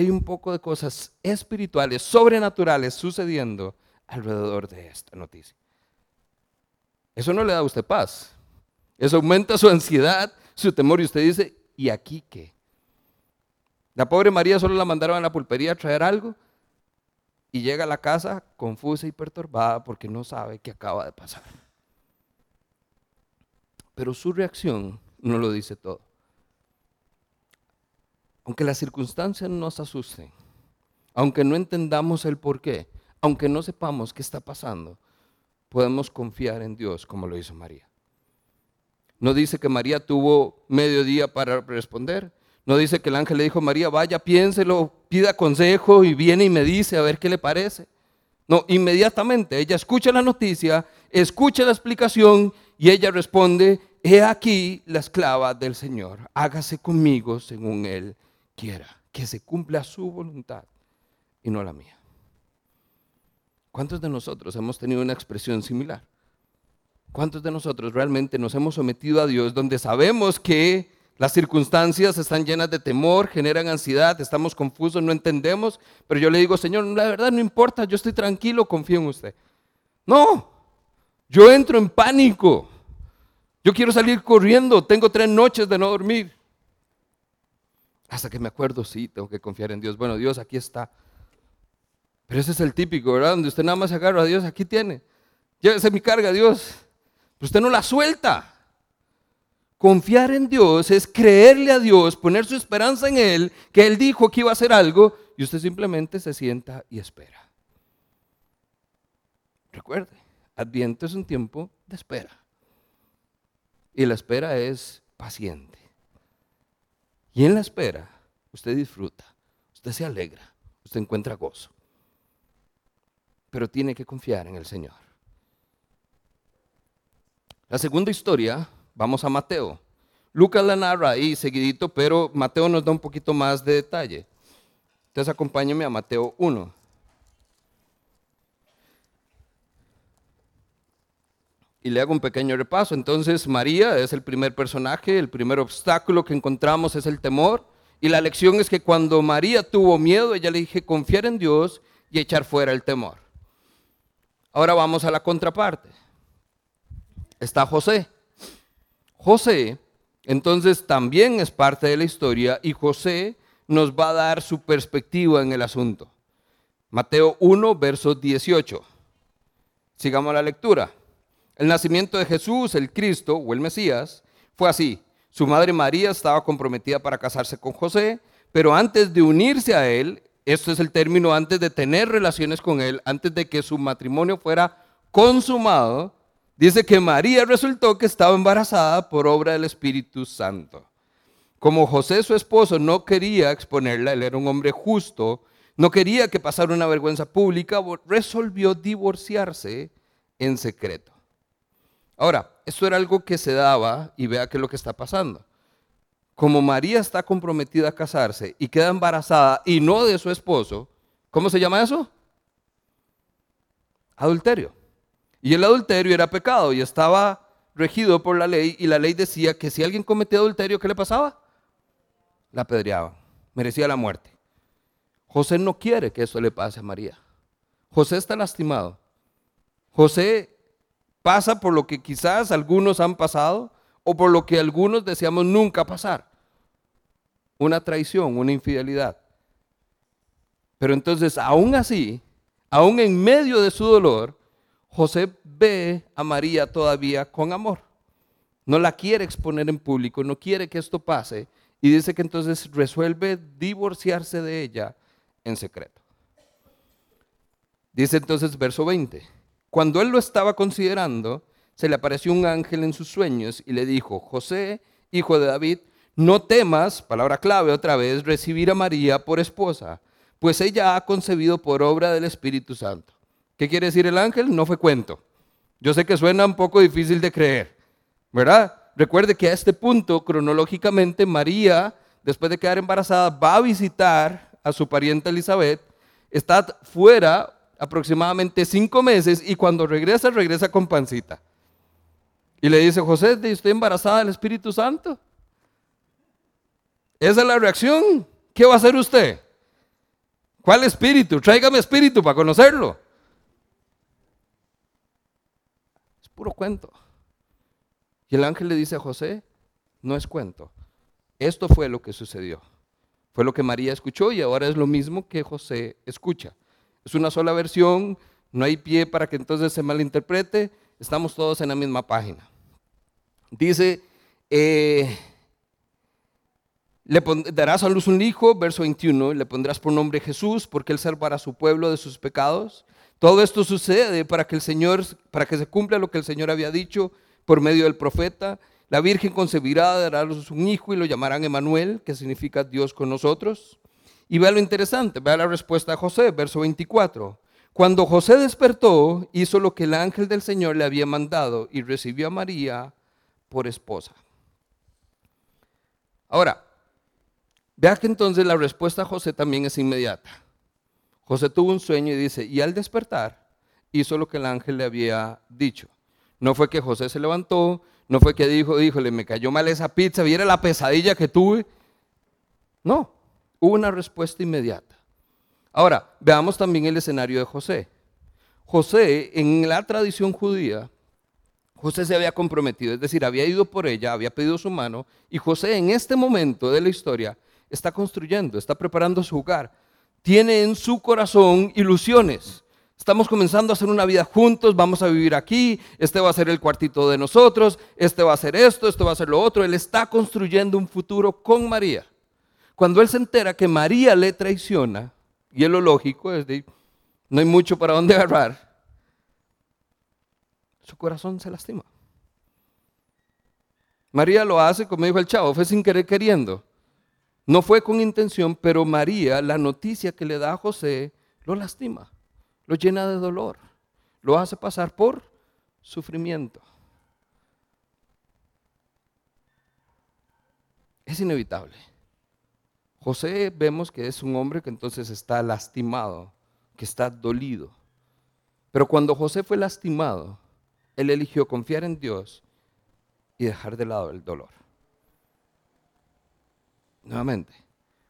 Hay un poco de cosas espirituales, sobrenaturales sucediendo alrededor de esta noticia. Eso no le da a usted paz. Eso aumenta su ansiedad, su temor y usted dice, ¿y aquí qué? La pobre María solo la mandaron a la pulpería a traer algo y llega a la casa confusa y perturbada porque no sabe qué acaba de pasar. Pero su reacción no lo dice todo. Aunque las circunstancias nos asusten, aunque no entendamos el por qué, aunque no sepamos qué está pasando, podemos confiar en Dios como lo hizo María. No dice que María tuvo medio día para responder. No dice que el ángel le dijo, María, vaya, piénselo, pida consejo y viene y me dice a ver qué le parece. No, inmediatamente ella escucha la noticia, escucha la explicación y ella responde, he aquí la esclava del Señor, hágase conmigo según él quiera, que se cumpla su voluntad y no la mía. ¿Cuántos de nosotros hemos tenido una expresión similar? ¿Cuántos de nosotros realmente nos hemos sometido a Dios donde sabemos que las circunstancias están llenas de temor, generan ansiedad, estamos confusos, no entendemos, pero yo le digo, Señor, la verdad no importa, yo estoy tranquilo, confío en usted. No, yo entro en pánico. Yo quiero salir corriendo, tengo tres noches de no dormir. Hasta que me acuerdo, sí, tengo que confiar en Dios. Bueno, Dios, aquí está. Pero ese es el típico, ¿verdad? Donde usted nada más agarra a Dios, aquí tiene. Llévese mi carga, Dios. Usted no la suelta. Confiar en Dios es creerle a Dios, poner su esperanza en Él, que Él dijo que iba a hacer algo, y usted simplemente se sienta y espera. Recuerde, Adviento es un tiempo de espera. Y la espera es paciente. Y en la espera, usted disfruta, usted se alegra, usted encuentra gozo. Pero tiene que confiar en el Señor. La segunda historia, vamos a Mateo. Lucas la narra ahí seguidito, pero Mateo nos da un poquito más de detalle. Entonces acompáñenme a Mateo 1. Y le hago un pequeño repaso. Entonces María es el primer personaje, el primer obstáculo que encontramos es el temor. Y la lección es que cuando María tuvo miedo, ella le dije confiar en Dios y echar fuera el temor. Ahora vamos a la contraparte. Está José. José, entonces también es parte de la historia y José nos va a dar su perspectiva en el asunto. Mateo 1, verso 18. Sigamos la lectura. El nacimiento de Jesús, el Cristo o el Mesías, fue así. Su madre María estaba comprometida para casarse con José, pero antes de unirse a él, esto es el término, antes de tener relaciones con él, antes de que su matrimonio fuera consumado, dice que María resultó que estaba embarazada por obra del Espíritu Santo. Como José, su esposo, no quería exponerla, él era un hombre justo, no quería que pasara una vergüenza pública, resolvió divorciarse en secreto. Ahora, esto era algo que se daba y vea qué es lo que está pasando. Como María está comprometida a casarse y queda embarazada y no de su esposo, ¿cómo se llama eso? Adulterio. Y el adulterio era pecado y estaba regido por la ley y la ley decía que si alguien cometía adulterio, ¿qué le pasaba? La apedreaban, merecía la muerte. José no quiere que eso le pase a María. José está lastimado. José pasa por lo que quizás algunos han pasado o por lo que algunos deseamos nunca pasar. Una traición, una infidelidad. Pero entonces, aún así, aún en medio de su dolor, José ve a María todavía con amor. No la quiere exponer en público, no quiere que esto pase. Y dice que entonces resuelve divorciarse de ella en secreto. Dice entonces verso 20. Cuando él lo estaba considerando, se le apareció un ángel en sus sueños y le dijo, José, hijo de David, no temas, palabra clave otra vez, recibir a María por esposa, pues ella ha concebido por obra del Espíritu Santo. ¿Qué quiere decir el ángel? No fue cuento. Yo sé que suena un poco difícil de creer, ¿verdad? Recuerde que a este punto, cronológicamente, María, después de quedar embarazada, va a visitar a su pariente Elizabeth, está fuera aproximadamente cinco meses y cuando regresa, regresa con pancita. Y le dice, José, estoy embarazada del Espíritu Santo. Esa es la reacción. ¿Qué va a hacer usted? ¿Cuál espíritu? Tráigame espíritu para conocerlo. Es puro cuento. Y el ángel le dice a José, no es cuento. Esto fue lo que sucedió. Fue lo que María escuchó y ahora es lo mismo que José escucha. Es una sola versión, no hay pie para que entonces se malinterprete, estamos todos en la misma página. Dice, eh, le darás a luz un hijo, verso 21, le pondrás por nombre Jesús, porque él salvará a su pueblo de sus pecados. Todo esto sucede para que el Señor, para que se cumpla lo que el Señor había dicho por medio del profeta. La Virgen concebirá, dará a luz un hijo y lo llamarán Emanuel, que significa Dios con nosotros. Y vea lo interesante, vea la respuesta de José, verso 24. Cuando José despertó, hizo lo que el ángel del Señor le había mandado y recibió a María por esposa. Ahora, vea que entonces la respuesta a José también es inmediata. José tuvo un sueño y dice, y al despertar hizo lo que el ángel le había dicho. No fue que José se levantó, no fue que dijo, híjole, me cayó mal esa pizza, viera la pesadilla que tuve. No, Hubo una respuesta inmediata. Ahora, veamos también el escenario de José. José, en la tradición judía, José se había comprometido, es decir, había ido por ella, había pedido su mano, y José en este momento de la historia está construyendo, está preparando su hogar, tiene en su corazón ilusiones. Estamos comenzando a hacer una vida juntos, vamos a vivir aquí, este va a ser el cuartito de nosotros, este va a ser esto, este va a ser lo otro. Él está construyendo un futuro con María. Cuando él se entera que María le traiciona, y es lo lógico, es de, no hay mucho para dónde agarrar, su corazón se lastima. María lo hace, como dijo el chavo, fue sin querer queriendo. No fue con intención, pero María, la noticia que le da a José, lo lastima, lo llena de dolor, lo hace pasar por sufrimiento. Es inevitable. José vemos que es un hombre que entonces está lastimado, que está dolido. Pero cuando José fue lastimado, él eligió confiar en Dios y dejar de lado el dolor. Nuevamente,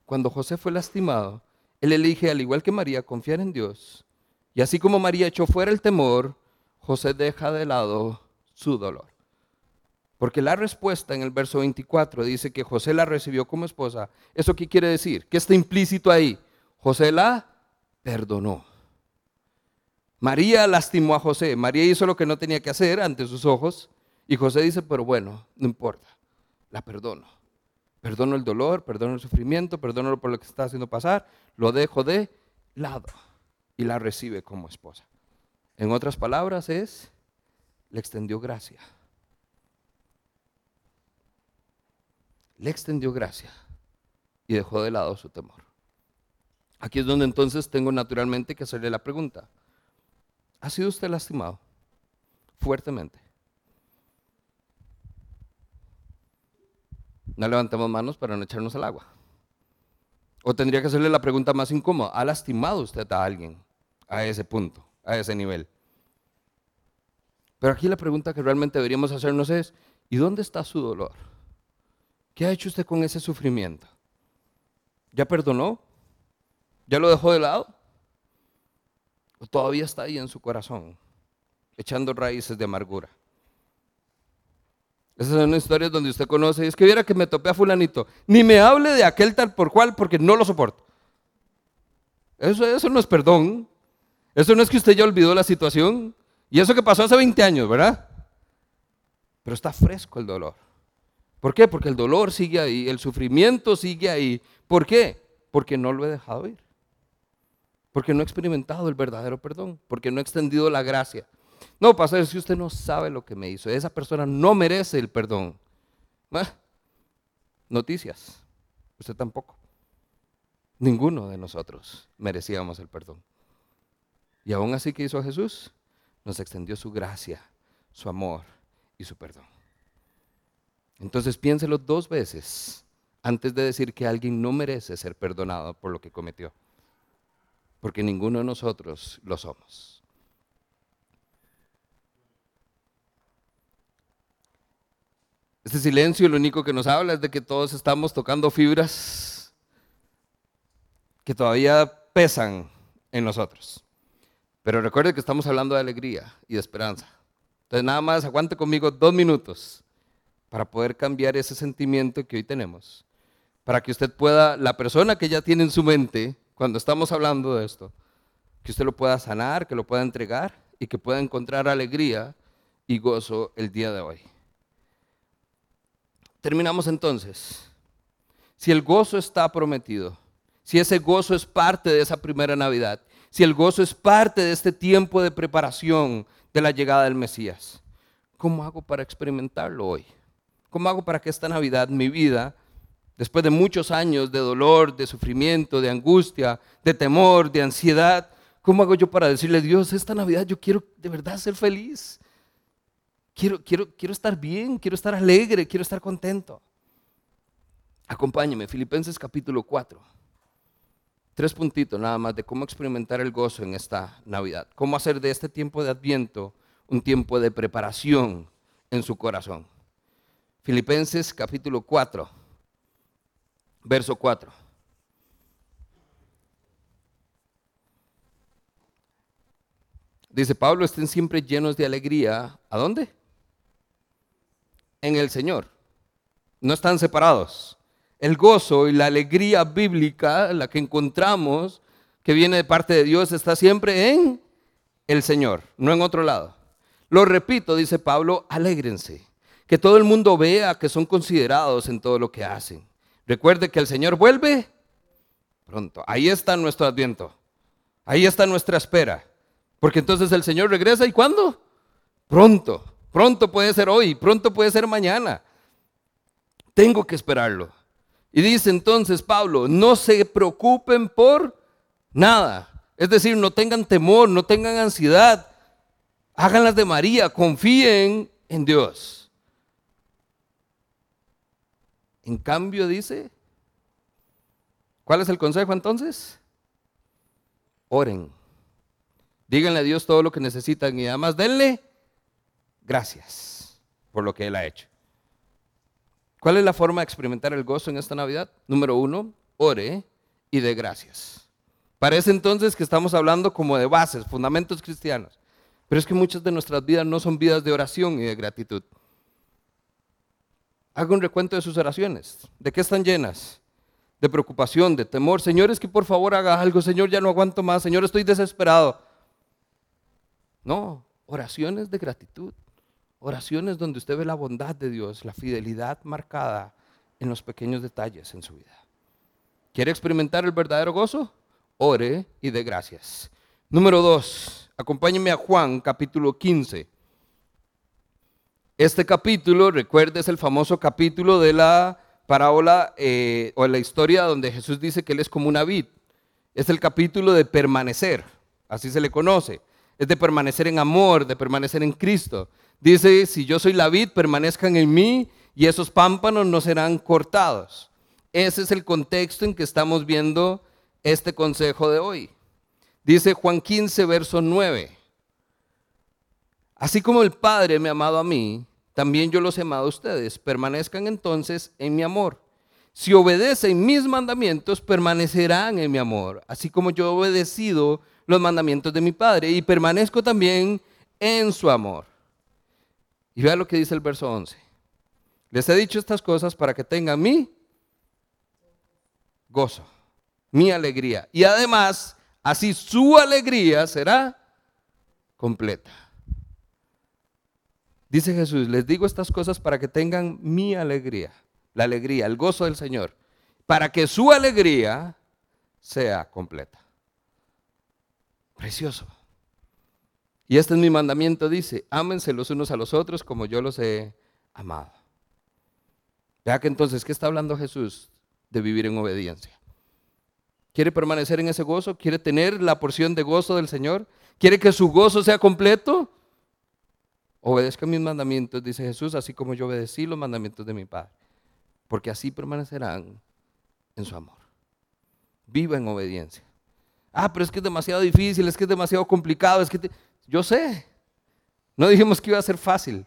cuando José fue lastimado, él elige, al igual que María, confiar en Dios. Y así como María echó fuera el temor, José deja de lado su dolor. Porque la respuesta en el verso 24 dice que José la recibió como esposa. ¿Eso qué quiere decir? ¿Qué está implícito ahí? José la perdonó. María lastimó a José. María hizo lo que no tenía que hacer ante sus ojos. Y José dice, pero bueno, no importa, la perdono. Perdono el dolor, perdono el sufrimiento, perdono por lo que está haciendo pasar, lo dejo de lado y la recibe como esposa. En otras palabras es, le extendió gracia. Le extendió gracia y dejó de lado su temor. Aquí es donde entonces tengo naturalmente que hacerle la pregunta. ¿Ha sido usted lastimado? Fuertemente. No levantemos manos para no echarnos al agua. O tendría que hacerle la pregunta más incómoda. ¿Ha lastimado usted a alguien a ese punto, a ese nivel? Pero aquí la pregunta que realmente deberíamos hacernos es, ¿y dónde está su dolor? ¿Qué ha hecho usted con ese sufrimiento? ¿Ya perdonó? ¿Ya lo dejó de lado? ¿O todavía está ahí en su corazón, echando raíces de amargura? Esas son historias donde usted conoce, y es que viera que me topé a fulanito, ni me hable de aquel tal por cual porque no lo soporto. Eso, eso no es perdón. Eso no es que usted ya olvidó la situación. Y eso que pasó hace 20 años, ¿verdad? Pero está fresco el dolor. ¿Por qué? Porque el dolor sigue ahí, el sufrimiento sigue ahí. ¿Por qué? Porque no lo he dejado ir. Porque no he experimentado el verdadero perdón, porque no he extendido la gracia. No, pastor, si usted no sabe lo que me hizo, esa persona no merece el perdón. Noticias, usted tampoco. Ninguno de nosotros merecíamos el perdón. Y aún así que hizo Jesús, nos extendió su gracia, su amor y su perdón. Entonces piénselo dos veces antes de decir que alguien no merece ser perdonado por lo que cometió porque ninguno de nosotros lo somos. Este silencio lo único que nos habla es de que todos estamos tocando fibras que todavía pesan en nosotros. Pero recuerde que estamos hablando de alegría y de esperanza. Entonces nada más aguante conmigo dos minutos para poder cambiar ese sentimiento que hoy tenemos. Para que usted pueda, la persona que ya tiene en su mente, cuando estamos hablando de esto, que usted lo pueda sanar, que lo pueda entregar y que pueda encontrar alegría y gozo el día de hoy. Terminamos entonces. Si el gozo está prometido, si ese gozo es parte de esa primera Navidad, si el gozo es parte de este tiempo de preparación de la llegada del Mesías, ¿cómo hago para experimentarlo hoy? ¿Cómo hago para que esta Navidad, mi vida, después de muchos años de dolor, de sufrimiento, de angustia, de temor, de ansiedad, ¿cómo hago yo para decirle, Dios, esta Navidad yo quiero de verdad ser feliz? Quiero, quiero, quiero estar bien, quiero estar alegre, quiero estar contento. Acompáñeme, Filipenses capítulo 4. Tres puntitos nada más de cómo experimentar el gozo en esta Navidad. Cómo hacer de este tiempo de Adviento un tiempo de preparación en su corazón. Filipenses capítulo 4 verso 4. Dice Pablo, estén siempre llenos de alegría. ¿A dónde? en el Señor. No están separados. El gozo y la alegría bíblica, la que encontramos, que viene de parte de Dios, está siempre en el Señor, no en otro lado. Lo repito, dice Pablo, alégrense. Que todo el mundo vea que son considerados en todo lo que hacen. Recuerde que el Señor vuelve pronto. Ahí está nuestro adviento. Ahí está nuestra espera. Porque entonces el Señor regresa y ¿cuándo? Pronto. Pronto puede ser hoy, pronto puede ser mañana. Tengo que esperarlo. Y dice entonces Pablo, no se preocupen por nada. Es decir, no tengan temor, no tengan ansiedad. Háganlas de María, confíen en Dios. En cambio dice, ¿cuál es el consejo entonces? Oren. Díganle a Dios todo lo que necesitan y además denle gracias por lo que Él ha hecho. ¿Cuál es la forma de experimentar el gozo en esta Navidad? Número uno, ore y dé gracias. Parece entonces que estamos hablando como de bases, fundamentos cristianos. Pero es que muchas de nuestras vidas no son vidas de oración y de gratitud. Haga un recuento de sus oraciones. ¿De qué están llenas? De preocupación, de temor. Señor, es que por favor haga algo. Señor, ya no aguanto más. Señor, estoy desesperado. No, oraciones de gratitud. Oraciones donde usted ve la bondad de Dios, la fidelidad marcada en los pequeños detalles en su vida. ¿Quiere experimentar el verdadero gozo? Ore y dé gracias. Número dos, acompáñeme a Juan capítulo 15. Este capítulo, recuerde, es el famoso capítulo de la parábola eh, o la historia donde Jesús dice que Él es como una vid. Es el capítulo de permanecer, así se le conoce. Es de permanecer en amor, de permanecer en Cristo. Dice, si yo soy la vid, permanezcan en mí y esos pámpanos no serán cortados. Ese es el contexto en que estamos viendo este consejo de hoy. Dice Juan 15, verso 9. Así como el Padre me ha amado a mí, también yo los he amado a ustedes. Permanezcan entonces en mi amor. Si obedecen mis mandamientos, permanecerán en mi amor, así como yo he obedecido los mandamientos de mi Padre y permanezco también en su amor. Y vea lo que dice el verso 11. Les he dicho estas cosas para que tengan mi gozo, mi alegría. Y además, así su alegría será completa. Dice Jesús, les digo estas cosas para que tengan mi alegría, la alegría, el gozo del Señor, para que su alegría sea completa. Precioso. Y este es mi mandamiento, dice, ámense los unos a los otros como yo los he amado. Vea que entonces, ¿qué está hablando Jesús? De vivir en obediencia. ¿Quiere permanecer en ese gozo? ¿Quiere tener la porción de gozo del Señor? ¿Quiere que su gozo sea completo? Obedezca mis mandamientos, dice Jesús, así como yo obedecí los mandamientos de mi Padre. Porque así permanecerán en su amor. Viva en obediencia. Ah, pero es que es demasiado difícil, es que es demasiado complicado, es que... Yo sé, no dijimos que iba a ser fácil,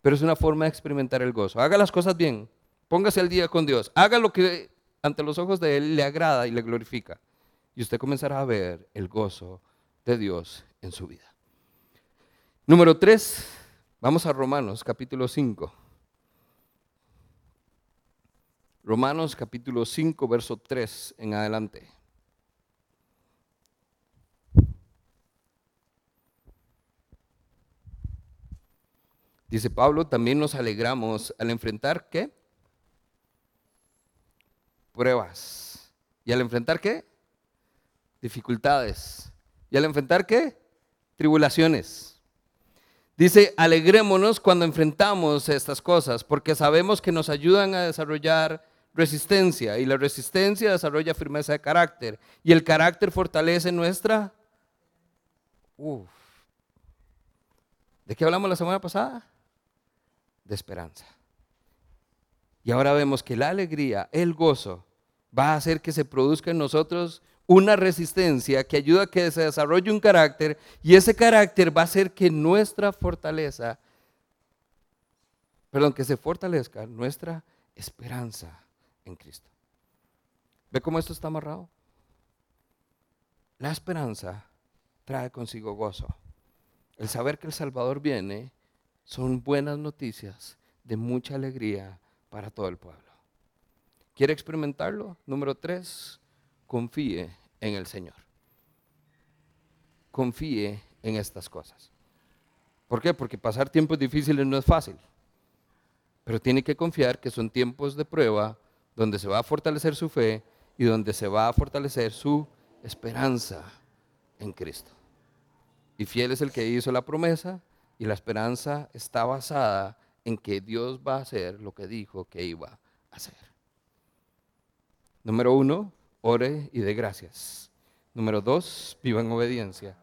pero es una forma de experimentar el gozo. Haga las cosas bien, póngase al día con Dios, haga lo que ante los ojos de Él le agrada y le glorifica. Y usted comenzará a ver el gozo de Dios en su vida. Número 3, vamos a Romanos capítulo 5. Romanos capítulo 5, verso 3 en adelante. Dice Pablo, también nos alegramos al enfrentar qué? Pruebas. ¿Y al enfrentar qué? Dificultades. ¿Y al enfrentar qué? Tribulaciones. Dice, alegrémonos cuando enfrentamos estas cosas, porque sabemos que nos ayudan a desarrollar resistencia y la resistencia desarrolla firmeza de carácter y el carácter fortalece nuestra... ¿De qué hablamos la semana pasada? de esperanza. Y ahora vemos que la alegría, el gozo, va a hacer que se produzca en nosotros una resistencia que ayuda a que se desarrolle un carácter y ese carácter va a hacer que nuestra fortaleza, perdón, que se fortalezca nuestra esperanza en Cristo. ¿Ve cómo esto está amarrado? La esperanza trae consigo gozo. El saber que el Salvador viene son buenas noticias de mucha alegría para todo el pueblo. ¿Quiere experimentarlo? Número tres, confíe en el Señor. Confíe en estas cosas. ¿Por qué? Porque pasar tiempos difíciles no es fácil. Pero tiene que confiar que son tiempos de prueba donde se va a fortalecer su fe y donde se va a fortalecer su esperanza en Cristo. Y fiel es el que hizo la promesa y la esperanza está basada en que Dios va a hacer lo que dijo que iba a hacer. Número uno, ore y dé gracias. Número dos, viva en obediencia.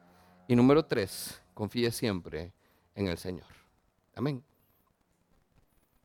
Y número tres, confíe siempre en el Señor. Amén.